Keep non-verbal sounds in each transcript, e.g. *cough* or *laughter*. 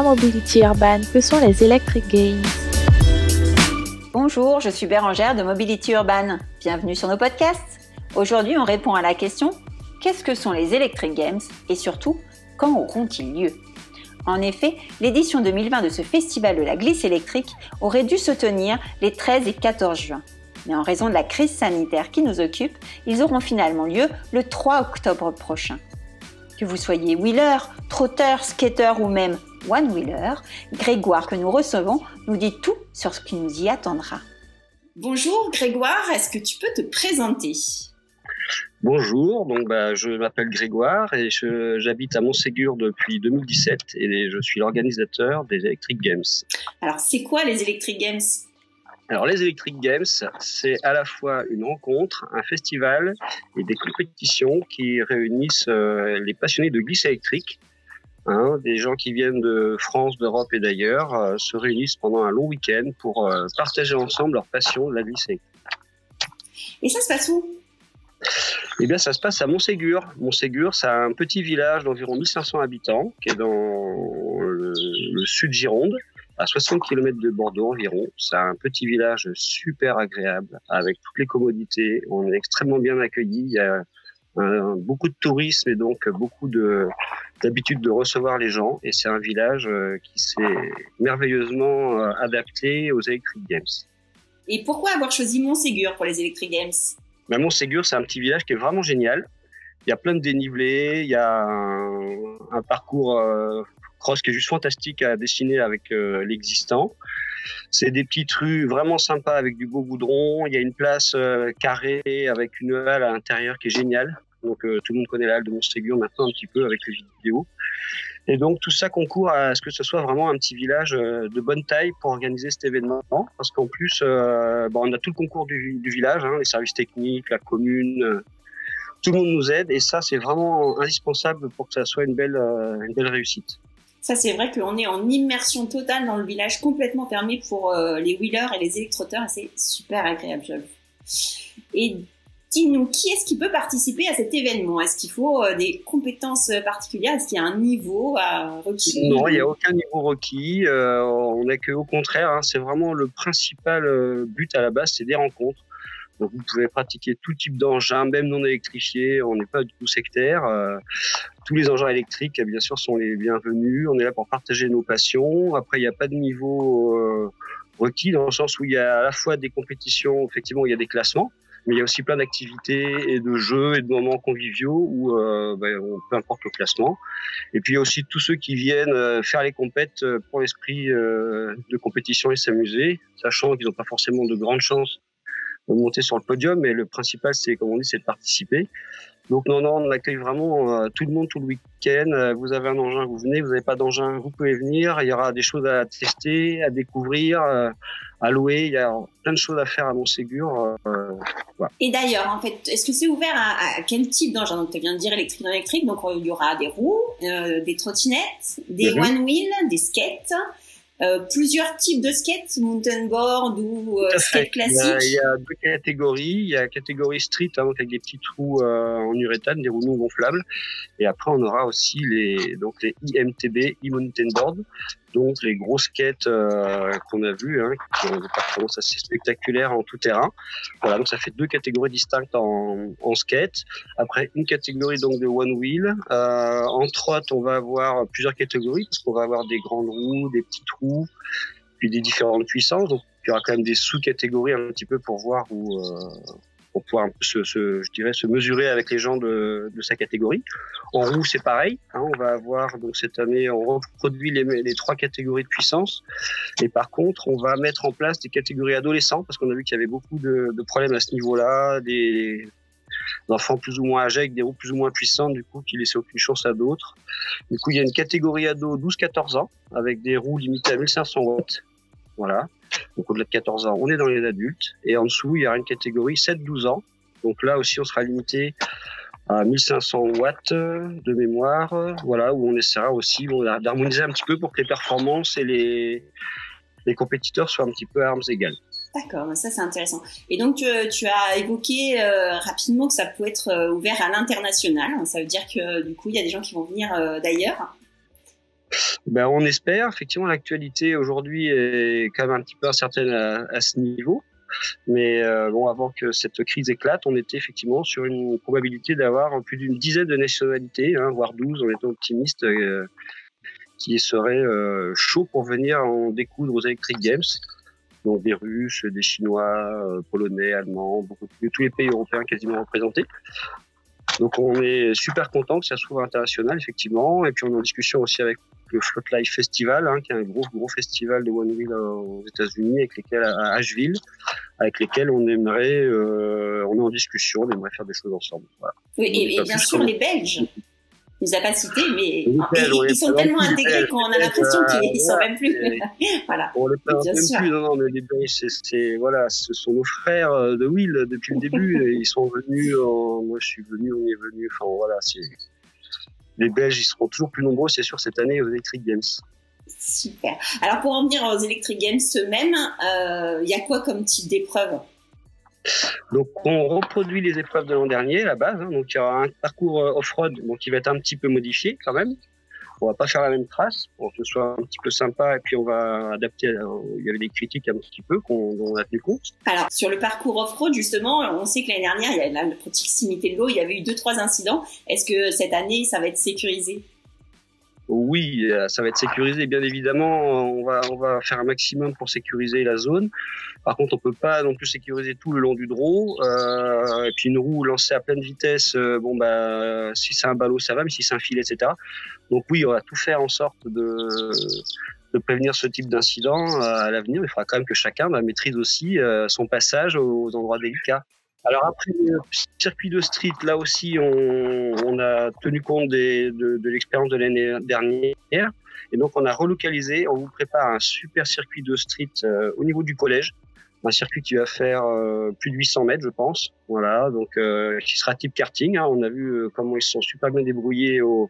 Mobility Urban, que sont les Electric Games Bonjour, je suis Bérangère de Mobility Urban. Bienvenue sur nos podcasts. Aujourd'hui, on répond à la question qu'est-ce que sont les Electric Games et surtout, quand auront-ils lieu? En effet, l'édition 2020 de ce festival de la glisse électrique aurait dû se tenir les 13 et 14 juin. Mais en raison de la crise sanitaire qui nous occupe, ils auront finalement lieu le 3 octobre prochain. Que vous soyez wheeler, trotteur, skater ou même one-wheeler, Grégoire que nous recevons nous dit tout sur ce qui nous y attendra. Bonjour Grégoire, est-ce que tu peux te présenter? Bonjour, donc bah, je m'appelle Grégoire et j'habite à Montségur depuis 2017 et je suis l'organisateur des Electric Games. Alors c'est quoi les Electric Games? Alors les Electric Games, c'est à la fois une rencontre, un festival et des compétitions qui réunissent euh, les passionnés de glisse électrique. Hein, des gens qui viennent de France, d'Europe et d'ailleurs euh, se réunissent pendant un long week-end pour euh, partager ensemble leur passion de la électrique. Et ça se passe où? Eh bien, ça se passe à Montségur. Montségur, c'est un petit village d'environ 1500 habitants qui est dans le, le sud Gironde à 60 km de Bordeaux environ. C'est un petit village super agréable avec toutes les commodités. On est extrêmement bien accueillis. Il y a beaucoup de tourisme et donc beaucoup de d'habitude de recevoir les gens. Et c'est un village euh, qui s'est merveilleusement euh, adapté aux Electric Games. Et pourquoi avoir choisi Montségur pour les Electric Games? Ben, Montségur, c'est un petit village qui est vraiment génial. Il y a plein de dénivelés, il y a un, parcours euh, cross qui est juste fantastique à dessiner avec euh, l'existant. C'est des petites rues vraiment sympas avec du beau goudron. Il y a une place euh, carrée avec une halle à l'intérieur qui est géniale. Donc euh, tout le monde connaît la halle de Montségur maintenant un petit peu avec les vidéos. Et donc tout ça concourt à ce que ce soit vraiment un petit village de bonne taille pour organiser cet événement. Parce qu'en plus, bon, on a tout le concours du, village, hein, les services techniques, la commune, tout le monde nous aide. Et ça, c'est vraiment indispensable pour que ça soit une belle réussite. Ça, c'est vrai qu'on est en immersion totale dans le village, complètement fermé pour euh, les wheelers et les électroteurs, et c'est super agréable, je Et dis-nous, qui est-ce qui peut participer à cet événement? Est-ce qu'il faut euh, des compétences particulières? Est-ce qu'il y a un niveau à requis? Non, il n'y a aucun niveau requis. Euh, on n'a que au contraire, hein, c'est vraiment le principal but à la base, c'est des rencontres. Vous pouvez pratiquer tout type d'engins, même non électrifiés. On n'est pas du tout sectaire. Euh, tous les engins électriques, bien sûr, sont les bienvenus. On est là pour partager nos passions. Après, il n'y a pas de niveau euh, requis dans le sens où il y a à la fois des compétitions, effectivement, il y a des classements, mais il y a aussi plein d'activités et de jeux et de moments conviviaux où euh, ben, peu importe le classement. Et puis il y a aussi tous ceux qui viennent faire les compètes pour l'esprit de compétition et s'amuser, sachant qu'ils n'ont pas forcément de grandes chances de monter sur le podium, mais le principal, c'est, comme on dit, c'est de participer. Donc non, non, on accueille vraiment euh, tout le monde tout le week-end. Euh, vous avez un engin, vous venez. Vous n'avez pas d'engin, vous pouvez venir. Il y aura des choses à tester, à découvrir, euh, à louer. Il y a plein de choses à faire à Montségur. Voilà. Et d'ailleurs, en fait, est-ce que c'est ouvert à, à quel type d'engin? Donc tu viens de dire électrique, non électrique. Donc il y aura des roues, des trottinettes, des one wheel, des skates. Euh, plusieurs types de skates, mountain board ou euh, skate classique il y, a, deux catégories. Il y a la catégorie street hein, avec des petits trous euh, en uréthane, des roues non gonflables. Et après, on aura aussi les donc les IMTB, e-mountain board, donc les grosses skates euh, qu'on a vues, hein, qui ont des performances assez spectaculaires en tout terrain. Voilà, donc ça fait deux catégories distinctes en, en skate. Après une catégorie donc de one wheel. Euh, en trot, on va avoir plusieurs catégories parce qu'on va avoir des grandes roues, des petites roues, puis des différentes puissances. Donc il y aura quand même des sous-catégories un petit peu pour voir où euh, pour pouvoir se, se, je dirais, se mesurer avec les gens de, de sa catégorie. En roue, c'est pareil. Hein, on va avoir donc cette année, on reproduit les, les, trois catégories de puissance. Et par contre, on va mettre en place des catégories adolescents parce qu'on a vu qu'il y avait beaucoup de, de problèmes à ce niveau-là, des enfants plus ou moins âgés avec des roues plus ou moins puissantes, du coup, qui laissaient aucune chance à d'autres. Du coup, il y a une catégorie ado 12-14 ans avec des roues limitées à 1500 watts. Voilà. Donc au-delà de 14 ans, on est dans les adultes. Et en dessous, il y a une catégorie 7-12 ans. Donc là aussi, on sera limité à 1500 watts de mémoire. Voilà, où on essaiera aussi d'harmoniser un petit peu pour que les performances et les, les compétiteurs soient un petit peu à armes égales. D'accord, ça c'est intéressant. Et donc tu, tu as évoqué euh, rapidement que ça peut être euh, ouvert à l'international. Ça veut dire que du coup il y a des gens qui vont venir euh, d'ailleurs. Ben, on espère. Effectivement, l'actualité aujourd'hui est quand même un petit peu incertaine à, à ce niveau. Mais euh, avant que cette crise éclate, on était effectivement sur une probabilité d'avoir plus d'une dizaine de nationalités, hein, voire 12, on était optimiste, euh, qui seraient euh, chauds pour venir en découdre aux Electric Games. Donc des Russes, des Chinois, Polonais, Allemands, beaucoup, tous les pays européens quasiment représentés. Donc on est super content que ça soit international effectivement, et puis on est en discussion aussi avec le Float Life Festival, hein, qui est un gros gros festival de One Wheel aux États-Unis, avec lesquels à Asheville, avec lesquels on aimerait, euh, on est en discussion, on aimerait faire des choses ensemble. Voilà. Oui, et, et bien sûr les Belges nous a pas cités, mais ils, sont tellement intégrés qu'on a l'impression qu'ils sont même plus. *laughs* voilà. On les présente même plus. Non, non, mais les Belges, c'est, voilà, ce sont nos frères euh, de Will depuis le début. *laughs* ils sont venus. moi, je suis venu, on est venu. Enfin, voilà, c'est les Belges, ils seront toujours plus nombreux, c'est sûr, cette année aux Electric Games. Super. Alors pour en venir aux Electric Games eux-mêmes, il euh, y a quoi comme type d'épreuve? Donc, on reproduit les épreuves de l'an dernier, la base. Hein. donc, il y aura un parcours euh, off-road, qui va être un petit peu modifié quand même. On va pas faire la même trace pour que ce soit un petit peu sympa et puis on va adapter. Euh, il y avait des critiques un petit peu qu'on on a tenu compte. Alors sur le parcours off-road justement, on sait que l'année dernière il y a la proximité de l'eau, il y avait eu deux trois incidents. Est-ce que cette année ça va être sécurisé? Oui, euh, ça va être sécurisé, bien évidemment. On va, on va faire un maximum pour sécuriser la zone. Par contre, on peut pas non plus sécuriser tout le long du draw. Euh, et puis une roue lancée à pleine vitesse, euh, bon bah, si c'est un ballot, ça va, mais si c'est un filet, etc. Donc oui, on va tout faire en sorte de, de prévenir ce type d'incident à l'avenir. Il faudra quand même que chacun bah, maîtrise aussi son passage aux endroits délicats. Alors après le circuit de street, là aussi, on, on a tenu compte des, de, de l'expérience de l'année dernière. Et donc, on a relocalisé, on vous prépare un super circuit de street euh, au niveau du collège. Un circuit qui va faire euh, plus de 800 mètres, je pense. Voilà, donc euh, qui sera type karting. Hein. On a vu comment ils se sont super bien débrouillés au,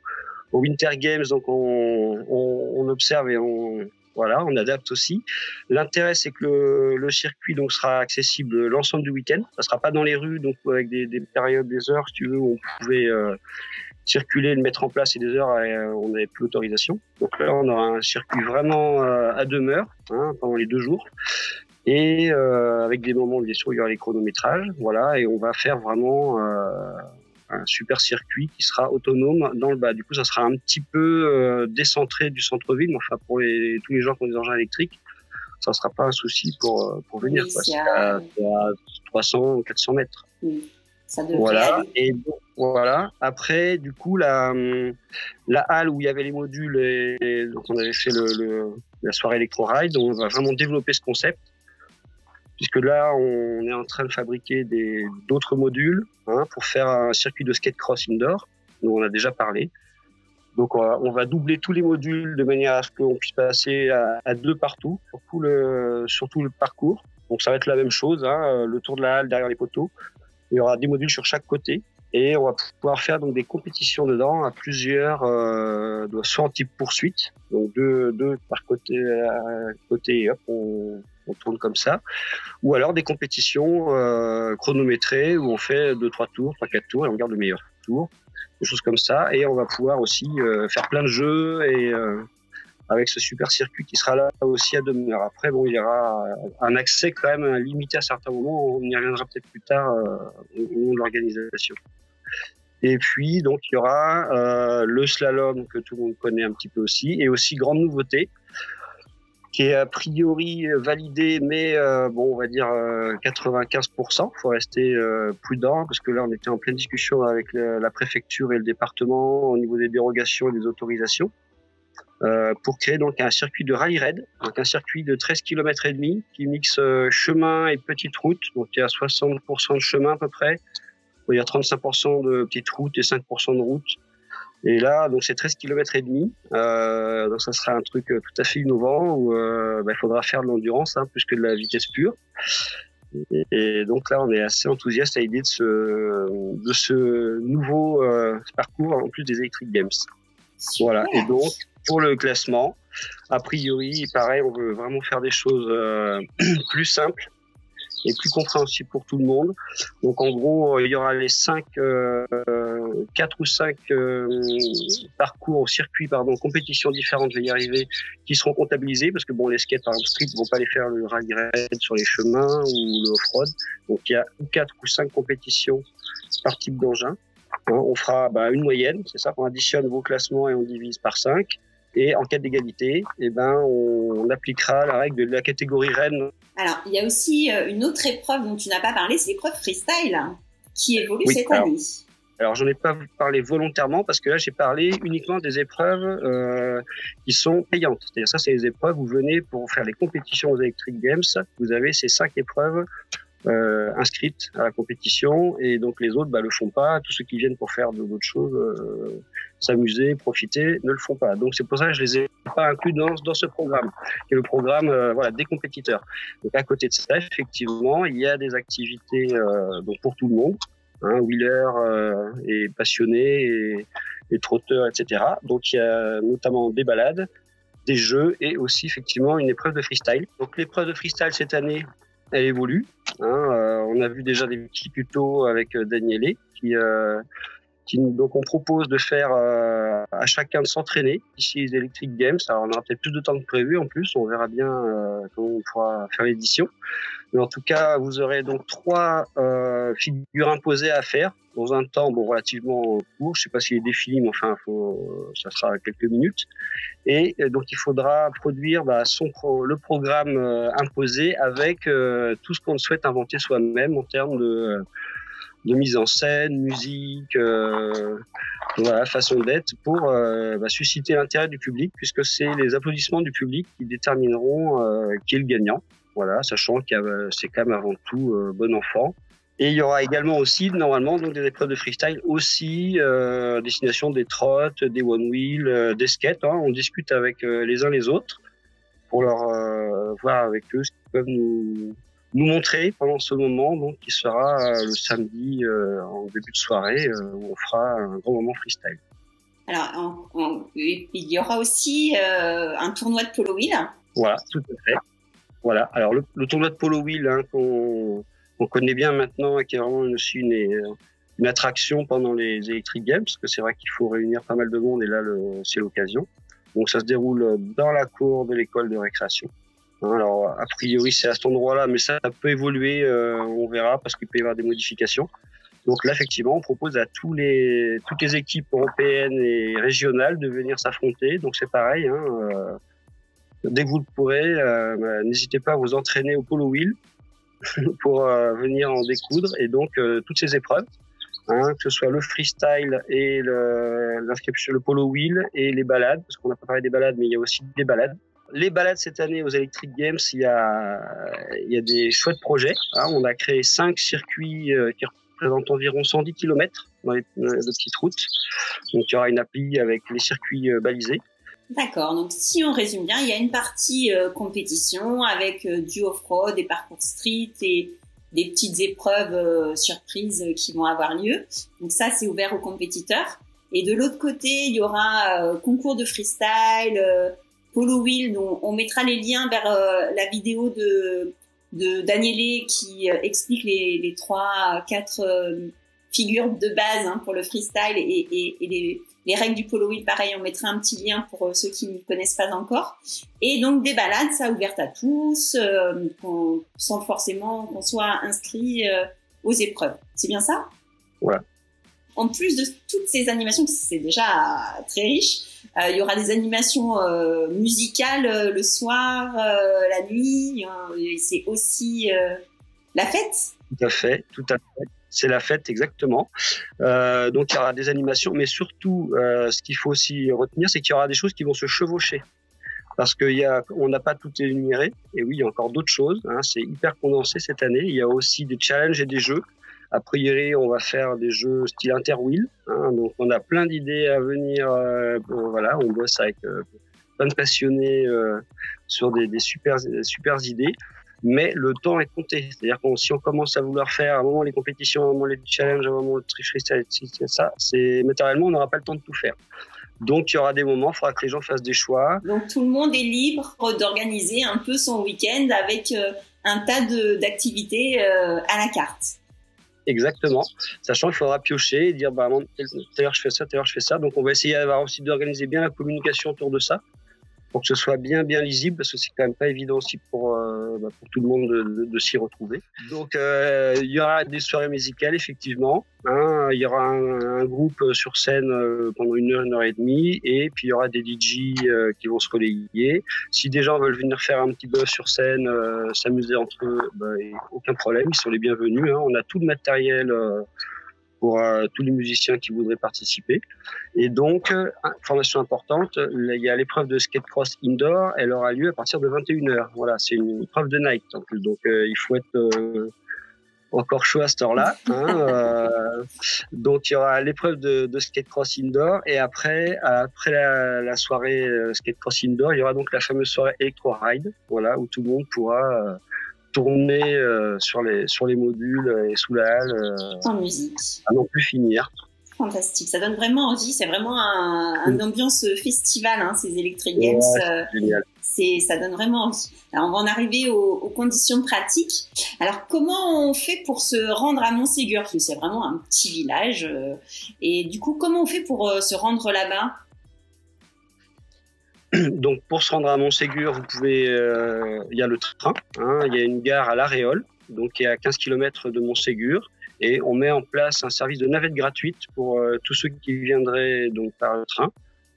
au Winter Games. Donc, on, on, on observe et on, voilà, on adapte aussi. L'intérêt, c'est que le, le, circuit donc sera accessible l'ensemble du week-end. Ça sera pas dans les rues, donc avec des, des périodes, des heures, si tu veux, où on pouvait euh, circuler, le mettre en place et des heures, euh, on n'avait plus l'autorisation. Donc là, on aura un circuit vraiment euh, à demeure hein, pendant les deux jours. Et euh, avec des moments, bien sûr, il y aura les chronométrages, voilà, et on va faire vraiment un super circuit qui sera autonome dans le bas. Du coup, ça sera un petit peu euh, décentré du centre-ville, mais enfin pour les, tous les gens qui ont des engins électriques, ça ne sera pas un souci pour, euh, pour venir. C'est à, 300, 400 mètres. Ça voilà. Et voilà. Après, du coup, la, la halle où il y avait les modules, et, donc on avait fait le, la soirée Electro Ride, on va vraiment développer ce concept puisque là, on est en train de fabriquer d'autres modules hein, pour faire un circuit de skate cross indoor, dont on a déjà parlé. Donc, on va, doubler tous les modules de manière à ce qu'on puisse passer à, deux partout sur tout, le, parcours. Donc, ça va être la même chose, hein, le tour de la halle derrière les poteaux. Il y aura des modules sur chaque côté et on va pouvoir faire donc des compétitions dedans à plusieurs, euh, soit en type poursuite, donc deux, deux par côté, euh, côté et hop, on, on tourne comme ça, ou alors des compétitions euh, chronométrées où on fait deux trois tours, trois quatre tours et on garde le meilleur tour, des choses comme ça, et on va pouvoir aussi euh, faire plein de jeux et euh, avec ce super circuit qui sera là aussi à demeure. Après, bon, il y aura un accès quand même limité à certains moments, on y reviendra peut-être plus tard au moment de l'organisation. Et puis, donc, il y aura le slalom que tout le monde connaît un petit peu aussi, et aussi grande nouveauté, qui est a priori validé, mais euh, bon, on va dire 95%. Il faut rester euh, prudent parce que là, on était en pleine discussion avec la, préfecture et le département au niveau des dérogations et des autorisations euh, pour créer donc un circuit de rallye raid, donc un circuit de 13 km et demi qui mixe chemin et petite route. Donc il y a 60% de chemin à peu près, il y a 35% de petites routes et 5% de route. Et là, donc c'est 13 km et demi. Euh, donc ça sera un truc euh, tout à fait innovant où euh, bah, il faudra faire de l'endurance hein, plus que de la vitesse pure. Et, donc là, on est assez enthousiaste à l'idée de ce, de ce nouveau euh, parcours en plus des Electric Games. Voilà. Et donc pour le classement, a priori, pareil, on veut vraiment faire des choses euh, *clears throat* plus simples et plus compréhensible pour tout le monde. Donc en gros, il y aura les cinq, euh, quatre ou cinq euh, parcours, circuits, pardon, compétitions différentes, je vais y arriver, qui seront comptabilisés parce que bon, les skates par exemple street vont pas les faire le rally raid sur les chemins ou le off-road. Donc il y a quatre ou cinq compétitions par type d'engin. On fera bah, une moyenne, c'est ça, on additionne vos classements et on divise par 5. Et en cas d'égalité, eh ben, on, appliquera la règle de la catégorie reine. Alors, il y a aussi euh, une autre épreuve dont tu n'as pas parlé, c'est l'épreuve freestyle qui évolue cette année. Alors, j'en ai pas parlé volontairement parce que là, j'ai parlé uniquement des épreuves euh, qui sont payantes. C'est-à-dire, ça, c'est les épreuves où vous venez pour faire les compétitions aux Electric Games. Vous avez ces cinq épreuves euh, inscrites à la compétition et donc les autres bah, le font pas. Tous ceux qui viennent pour faire d'autres choses, euh, s'amuser, profiter, ne le font pas. Donc c'est pour ça que je les ai pas inclus dans, dans ce programme, qui est le programme euh, voilà des compétiteurs. Donc à côté de ça, effectivement, il y a des activités donc pour tout le monde, hein, wheeler et passionnés et, et trotteurs, etc. Donc il y a notamment des balades, des jeux et aussi effectivement une épreuve de freestyle. Donc l'épreuve de freestyle cette année, elle évolue. Hein, euh, on a vu déjà des petits tutos avec euh, Danielé qui, euh, donc on propose de faire à chacun de s'entraîner ici les Electric Games. Alors on aura peut-être plus de temps que prévu en plus, on verra bien comment on pourra faire l'édition. Mais en tout cas, vous aurez donc trois figures imposées à faire dans un temps bon, relativement court. Je sais pas s'il est défini, mais enfin, faut, ça sera quelques minutes. Et euh, donc, il faudra produire bah, son le programme euh, imposé avec euh, tout ce qu'on souhaite inventer soi-même en termes de, de mise en scène, musique, voilà, façon d'être, pour bah, susciter l'intérêt du public, puisque c'est les applaudissements du public qui détermineront qui est le gagnant. Voilà, sachant que c'est quand même avant tout bon enfant. Et il y aura également aussi, normalement, donc des épreuves de freestyle aussi, euh, destination des trottes, des one wheel, euh, des skates. Hein. On discute avec euh, les uns les autres pour leur euh, voir avec eux ce qu'ils peuvent nous, nous montrer pendant ce moment, donc qui sera le samedi en début de soirée où on fera un grand moment freestyle. Alors, il y aura aussi un tournoi de polo wheel. Voilà, tout à fait. Voilà. Alors le, le tournoi de polo wheel hein, qu'on on connaît bien maintenant et qui est vraiment aussi une, une attraction pendant les Electric Games, parce que c'est vrai qu'il faut réunir pas mal de monde et là c'est l'occasion. Donc ça se déroule dans la cour de l'école de récréation. Alors a priori c'est à cet endroit-là, mais ça peut évoluer, euh, on verra, parce qu'il peut y avoir des modifications. Donc là, effectivement, on propose à toutes les équipes européennes et régionales de venir s'affronter. Donc c'est pareil, hein, euh, dès que vous le pourrez, euh, bah, n'hésitez pas à vous entraîner au polo wheel. *laughs* pour venir en découdre. Et donc, toutes ces épreuves, hein, que ce soit le freestyle et l'inscription, le, polo wheel et les balades, parce qu'on a pas parlé des balades, mais il y a aussi des balades. Les balades cette année aux Electric Games, il y a, il y a des chouettes projets. Hein. On a créé cinq circuits euh, qui représentent environ 110 km dans les, de petites routes. Donc il y aura une appli avec les circuits balisés. D'accord. Donc, si on résume bien, il y a une partie euh, compétition avec euh, du off-road, des parcours street et des petites épreuves euh, surprises qui vont avoir lieu. Donc ça, c'est ouvert aux compétiteurs. Et de l'autre côté, il y aura concours de freestyle, polo wheel, dont on mettra les liens vers la vidéo de de qui explique les, les trois, quatre figures de base hein, pour le freestyle et, et, et les les règles du polo wheel, pareil, on mettra un petit lien pour euh, ceux qui ne connaissent pas encore. Et donc des balades, ça ouvert à tous, euh, sans forcément qu'on soit inscrit euh, aux épreuves. C'est bien ça? Voilà. En plus de toutes ces animations, c'est déjà très riche, il y aura des animations musicales le soir, la nuit. c'est aussi la fête. Tout à fait, tout à fait c'est la fête exactement. Euh, donc il y aura des animations, mais surtout, euh, ce qu'il faut aussi retenir, c'est qu'il y aura des choses qui vont se chevaucher. Parce qu'on n'a pas tout énuméré, et oui, il y a encore d'autres choses. Hein, c'est hyper condensé cette année. Il y a aussi des challenges et des jeux. A priori, on va faire des jeux style interwheel. Hein, donc, on a plein d'idées à venir. Euh, voilà, on bosse avec euh, plein de passionnés euh, sur des, des super, idées mais le temps est compté. C'est-à-dire que si on commence à vouloir faire à un moment les compétitions, à un moment les challenges, à un moment le tri freestyle, ça, c'est matériellement on n'aura pas le temps de tout faire. Donc il y aura des moments, il faudra que les gens fassent des choix. Donc tout le monde est libre d'organiser un peu son week-end avec euh, un tas d'activités à la carte. Exactement. Sachant qu'il faudra piocher et dire, bah, je fais ça, tout à l'heure je fais ça. Donc on va essayer aussi d'organiser bien la communication autour de ça pour que ce soit bien bien lisible parce que c'est quand même pas évident aussi pour euh, bah, tout le monde de, de, s'y retrouver. Donc euh, il y aura des soirées musicales effectivement. Hein, il y aura un, groupe sur scène euh, pendant une heure une heure et demie et puis il y aura des DJ euh, qui vont se relayer. Si des gens veulent venir faire un petit buzz sur scène, euh, s'amuser entre eux, bah, aucun problème, ils sont les bienvenus. Hein. On a tout le matériel pour euh, tous les musiciens qui voudraient participer. Et donc, euh, information importante, il y a l'épreuve de skate cross indoor, elle aura lieu à partir de 21h. Voilà, c'est une épreuve de night donc euh, il faut être encore chaud à cette heure-là. Hein, *laughs* donc il y aura l'épreuve de, de, skate cross indoor et après, après la, la soirée skate cross indoor, il y aura donc la fameuse soirée electro ride, voilà, où tout le monde pourra tourner euh, sur les sur les modules et sous la halle. Euh, en musique. À non plus finir. Fantastique, ça donne vraiment envie. C'est vraiment un, une ambiance festival, hein, ces Electric Games. Euh, génial. C'est, ça donne vraiment. Alors, on va en arriver aux, conditions pratiques. Alors, comment on fait pour se rendre à Montségur c'est vraiment un petit village. et du coup, comment on fait pour se rendre là-bas? *clears throat* Donc pour se rendre à Montségur, vous pouvez, euh, il y a le train, hein, il y a une gare à l'Aréole, donc qui est à 15 km de Montségur, et on met en place un service de navette gratuite pour euh, tous ceux qui viendraient donc par le train,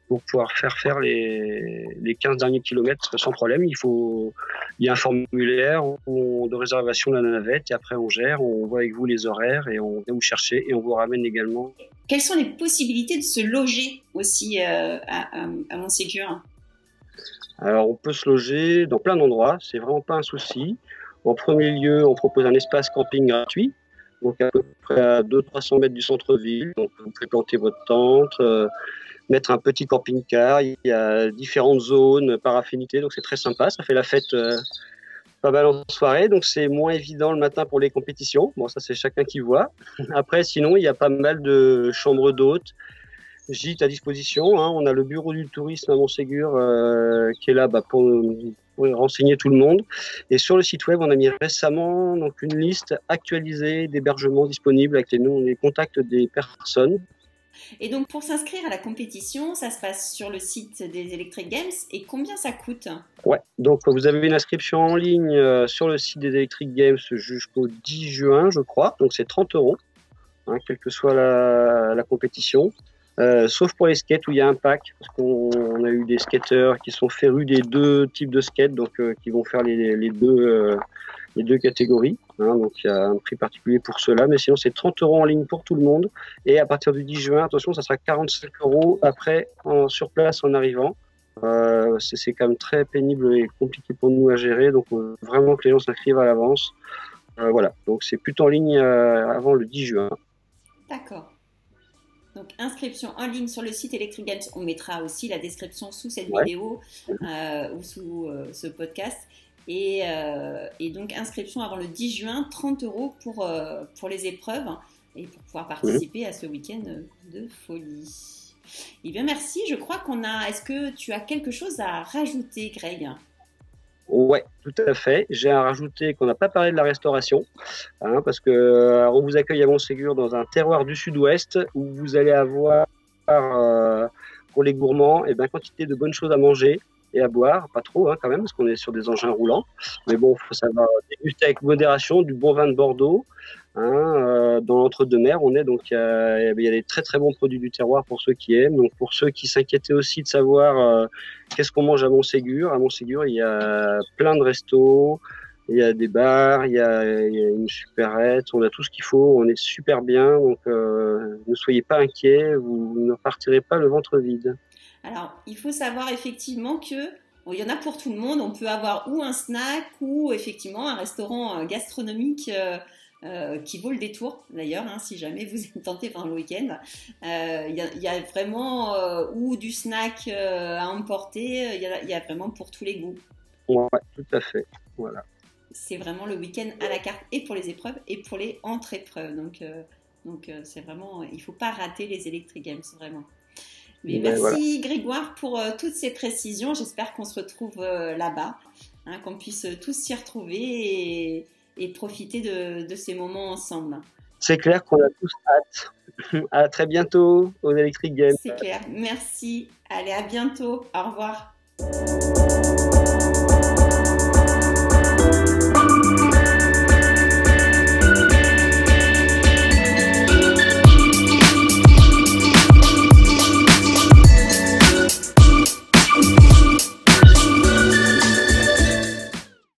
pour pouvoir faire faire les, les 15 derniers kilomètres sans problème. Il faut, il y a un formulaire de réservation de la navette, et après on gère, on voit avec vous les horaires et on vient vous chercher et on vous ramène également. Quelles sont les possibilités de se loger aussi euh, à, à, à Montségur? Alors, on peut se loger dans plein d'endroits, c'est vraiment pas un souci. En premier lieu, on propose un espace camping gratuit, donc à peu près à 200-300 mètres du centre-ville. Donc, vous pouvez planter votre tente, euh, mettre un petit camping-car. Il y a différentes zones par affinité, donc c'est très sympa. Ça fait la fête euh, pas mal en soirée, donc c'est moins évident le matin pour les compétitions. Bon, ça c'est chacun qui voit. *laughs* Après, sinon, il y a pas mal de chambres d'hôtes gîte à disposition. Hein. On a le bureau du tourisme à Montségur euh, qui est là bah, pour, pour, renseigner tout le monde. Et sur le site web, on a mis récemment donc une liste actualisée d'hébergements disponibles avec les, noms, les contacts des personnes. Et donc pour s'inscrire à la compétition, ça se passe sur le site des Electric Games et combien ça coûte? Ouais, donc vous avez une inscription en ligne euh, sur le site des Electric Games jusqu'au 10 juin, je crois. Donc c'est 30 euros, hein, quelle que soit la, compétition. Euh, sauf pour les skates où il y a un pack, parce qu'on a eu des skateurs qui sont férus des deux types de skates, donc euh, qui vont faire les, deux, euh, les deux catégories. Hein, donc il y a un prix particulier pour cela, mais sinon c'est 30 euros en ligne pour tout le monde. Et à partir du 10 juin, attention, ça sera 45 euros après en, sur place en arrivant. Euh, c'est quand même très pénible et compliqué pour nous à gérer, donc vraiment que les gens s'inscrivent à l'avance. voilà, donc c'est plutôt en ligne avant le 10 juin. D'accord. Donc, inscription en ligne sur le site Electric Games. On mettra aussi la description sous cette vidéo euh, ou sous euh, ce podcast. Et, euh, et, donc, inscription avant le 10 juin, 30 euros pour, euh, pour les épreuves et pour pouvoir participer à ce week-end de folie. Eh bien, merci. Je crois qu'on a. Est-ce que tu as quelque chose à rajouter, Greg? Ouais, tout à fait. J'ai à rajouter qu'on n'a pas parlé de la restauration, hein, parce que euh, on vous accueille à Montségur dans un terroir du sud-ouest où vous allez avoir pour les gourmands et eh ben, quantité de bonnes choses à manger et à boire, pas trop hein, quand même, parce qu'on est sur des engins roulants. Mais bon, il faut savoir déguster avec modération du bon vin de Bordeaux, Hein, euh, dans l'entre-deux-mer, on est donc il y, a, des très très bons produits du terroir pour ceux qui aiment. Donc pour ceux qui s'inquiétaient aussi de savoir euh, qu'est-ce qu'on mange à Montségur, à Montségur il y a plein de restos, il y a des bars, il y a, y a une supérette, on a tout ce qu'il faut, on est super bien. Donc euh, ne soyez pas inquiets, vous ne partirez pas le ventre vide. Alors il faut savoir effectivement que Bon, il y en a pour tout le monde. On peut avoir ou un snack ou effectivement un restaurant gastronomique euh, qui vaut le détour d'ailleurs, hein, si jamais vous êtes tenté pendant le week-end. Euh, il y, y, a vraiment euh, ou du snack à emporter, il y, y, a vraiment pour tous les goûts. Ouais, tout à fait. Voilà. C'est vraiment le week-end à la carte et pour les épreuves et pour les entre-épreuves. Donc, donc c'est vraiment, il ne faut pas rater les Electric Games, vraiment. Mais merci Grégoire pour toutes ces précisions. J'espère qu'on se retrouve là-bas. hein, qu'on puisse tous s'y retrouver et, et profiter de, de, ces moments ensemble. C'est clair qu'on a tous hâte. à très bientôt aux Electric Games. C'est clair. Merci. Allez, à bientôt. Au revoir.